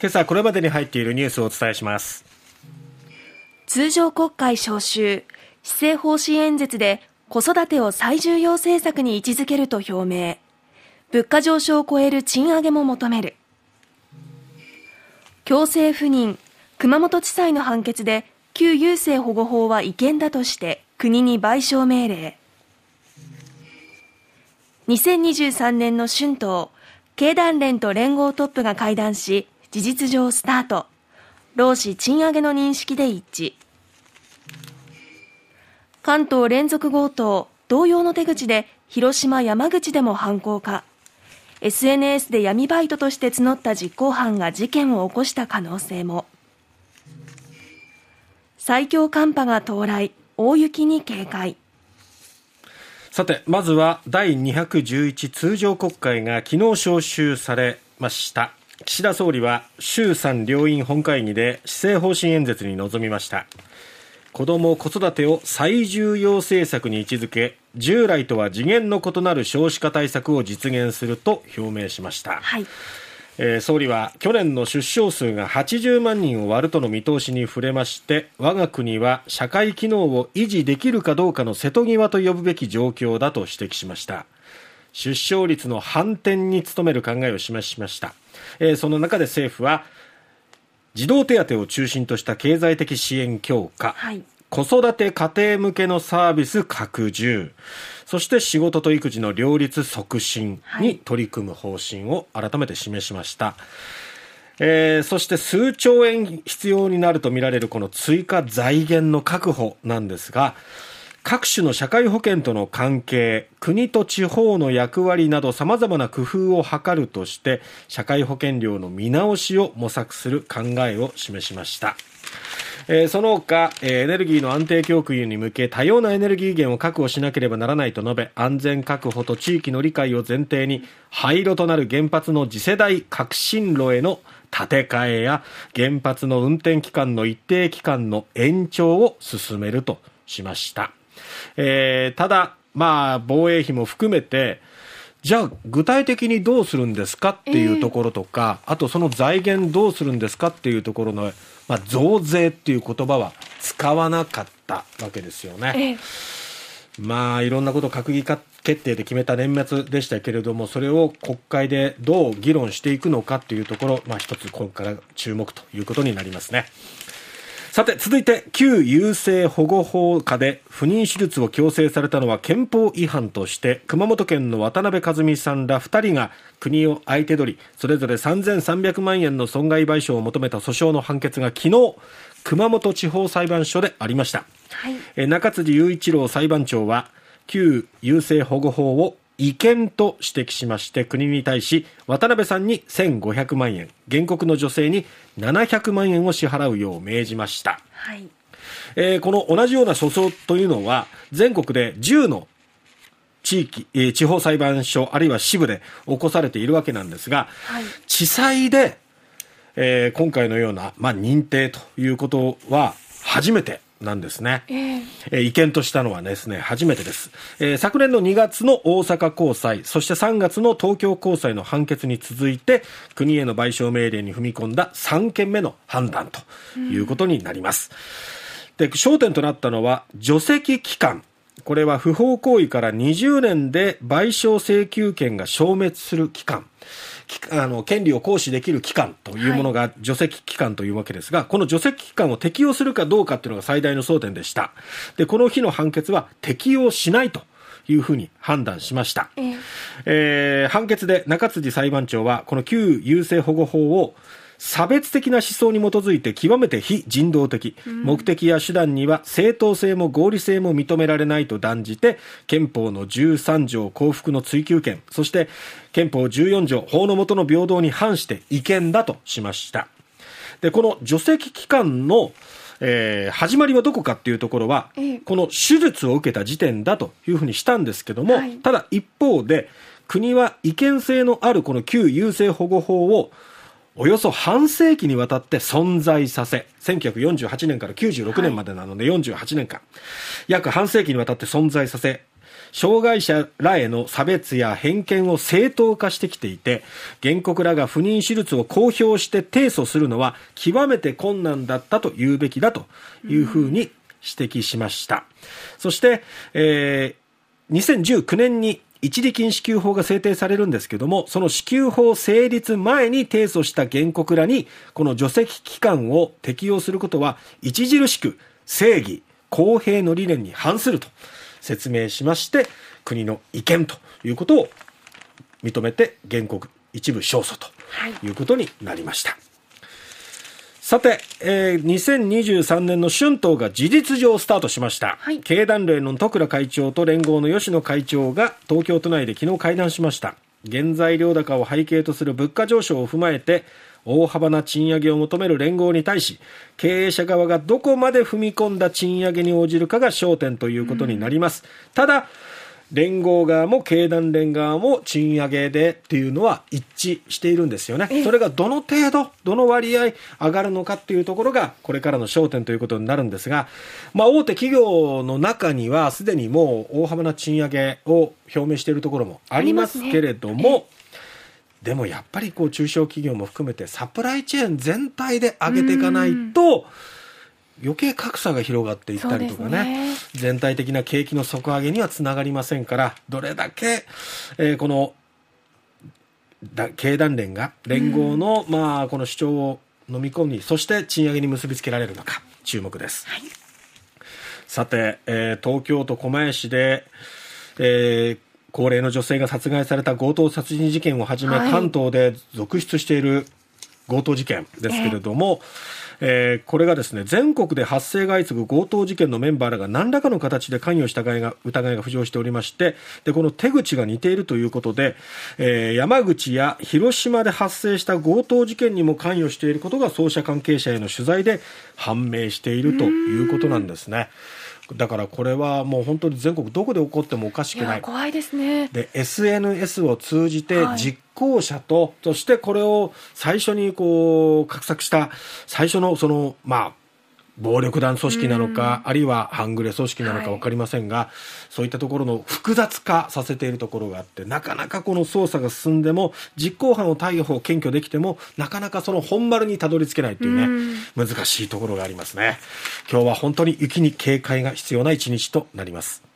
今朝これまでに入っているニュースをお伝えします。通常国会召集施政方針演説で子育てを最重要政策に位置づけると表明。物価上昇を超える賃上げも求める。強制不妊熊本地裁の判決で旧優生保護法は違憲だとして国に賠償命令。2023年の春闘経団連と連合トップが会談し事実上スタート。労使賃上げの認識で一致。関東連続強盗同様の手口で広島山口でも犯行か。SNS で闇バイトとして募った実行犯が事件を起こした可能性も。最強寒波が到来。大雪に警戒。さてまずは第211通常国会が昨日召集されました。岸田総理は衆参両院本会議で施政方針演説に臨みました。子ども・子育てを最重要政策に位置づけ従来とは次元の異なる少子化対策を実現すると表明しました、はい。えー、総理は去年の出生数が80万人を割るとの見通しに触れまして我が国は社会機能を維持できるかどうかの瀬戸際と呼ぶべき状況だと指摘しました。出生率の反転に努める考えを示しました、えー、その中で政府は児童手当を中心とした経済的支援強化、はい、子育て家庭向けのサービス拡充そして仕事と育児の両立促進に取り組む方針を改めて示しました。はいえー、そして数兆円必要になるとみられるこの追加財源の確保なんですが、各種の社会保険との関係、国と地方の役割など様々な工夫を図るとして、社会保険料の見直しを模索する考えを示しました。えー、その他、えー、エネルギーの安定供給に向け多様なエネルギー源を確保しなければならないと述べ安全確保と地域の理解を前提に廃炉となる原発の次世代革新炉への建て替えや原発の運転期間の一定期間の延長を進めるとしました、えー、ただ、まあ、防衛費も含めてじゃあ具体的にどうするんですかっていうところとか、えー、あとその財源どうするんですかっていうところのまあ、増税っていう言葉は使わなかったわけですよね。ええ、まあいろんなこと閣議決定で決めた年末でしたけれどもそれを国会でどう議論していくのかというところ、まあ、一つこれから注目ということになりますね。さて続いて旧優生保護法下で不妊手術を強制されたのは憲法違反として熊本県の渡辺和美さんら2人が国を相手取りそれぞれ3300万円の損害賠償を求めた訴訟の判決が昨日熊本地方裁判所でありました、はい、中辻雄一郎裁判長は旧優生保護法を違憲と指摘しまして国に対し渡辺さんに1500万円原告の女性に700万円を支払うよう命じました、はい。えー、この同じような訴訟というのは全国で10の地域、えー、地方裁判所あるいは支部で起こされているわけなんですが、はい、地裁で、えー、今回のような、まあ、認定ということは初めてなんですね、えー、えー、違憲としたのはですね初めてです、えー、昨年の2月の大阪高裁そして3月の東京高裁の判決に続いて国への賠償命令に踏み込んだ3件目の判断ということになります、うん、で焦点となったのは除籍期間。これは不法行為から20年で賠償請求権が消滅する期間あの権利を行使できる期間というものが除籍期間というわけですが、はい、この除籍期間を適用するかどうかというのが最大の争点でした。で、この日の判決は適用しないと。いうふうに判断しました、えー、えー、判決で中辻裁判長はこの旧優生保護法を差別的な思想に基づいて極めて非人道的、目的や手段には正当性も合理性も認められないと断じて憲法の13条幸福の追求権そして憲法14条法の下の平等に反して違憲だとしました。でこの除籍期間のえー、始まりはどこかっていうところは、ええ、この手術を受けた時点だというふうにしたんですけども、はい、ただ一方で国は違憲性のあるこの旧優生保護法をおよそ半世紀にわたって存在させ、1948年から96年までなので48年間、約半世紀にわたって存在させ、障害者らへの差別や偏見を正当化してきていて原告らが不妊手術を公表して提訴するのは極めて困難だったと言うべきだというふうに指摘しました、そして、えー、2019年に一時金支給法が制定されるんですけども、その支給法成立前に提訴した原告らに、この除籍期間を適用することは、著しく正義、公平の理念に反すると説明しまして、国の意見ということを認めて原告一部勝訴ということになりました。はいさて、えー、2023年の春闘が事実上スタートしました、はい、経団連の徳倉会長と連合の吉野会長が東京都内で昨日会談しました。原材料高を背景とする物価上昇を踏まえて大幅な賃上げを求める連合に対し経営者側がどこまで踏み込んだ賃上げに応じるかが焦点ということになります、うん、ただ連合側も経団連側も賃上げでっていうのは一致しているんですよね。それがどの程度、どの割合上がるのかっていうところがこれからの焦点ということになるんですが、まあ大手企業の中にはすでにもう大幅な賃上げを表明しているところもありますけれども、でもやっぱりこう中小企業も含めてサプライチェーン全体で上げていかないと、余計格差が広がっていったりとかね、ね、全体的な景気の底上げにはつながりませんからどれだけ、えー、この経団連が連合の、うん、まあ、この主張を飲み込みそして賃上げに結びつけられるのか注目です、はい、さて、えー、東京都狛江市で、えー、高齢の女性が殺害された強盗殺人事件をはじめ、はい、関東で続出している強盗事件ですけれども、えーえー、これがですね全国で発生が相次ぐ強盗事件のメンバーらが何らかの形で関与した疑いが疑いが浮上しておりましてでこの手口が似ているということで、えー、山口や広島で発生した強盗事件にも関与していることが捜査関係者への取材で判明しているということなんですね。だからこれはもう本当に全国どこで起こってもおかしくない。い怖いですね。で、SNS を通じて実行者と、はい、そしてこれを最初にこう、画策した最初のその、まあ、暴力団組織なのか、あるいは半グレ組織なのか分かりませんが、はい、そういったところの複雑化させているところがあって、なかなかこの捜査が進んでも、実行犯を逮捕、検挙できても、なかなかその本丸にたどり着けないというね、難しいところがありますね。今日は本当に雪に警戒が必要な一日となります。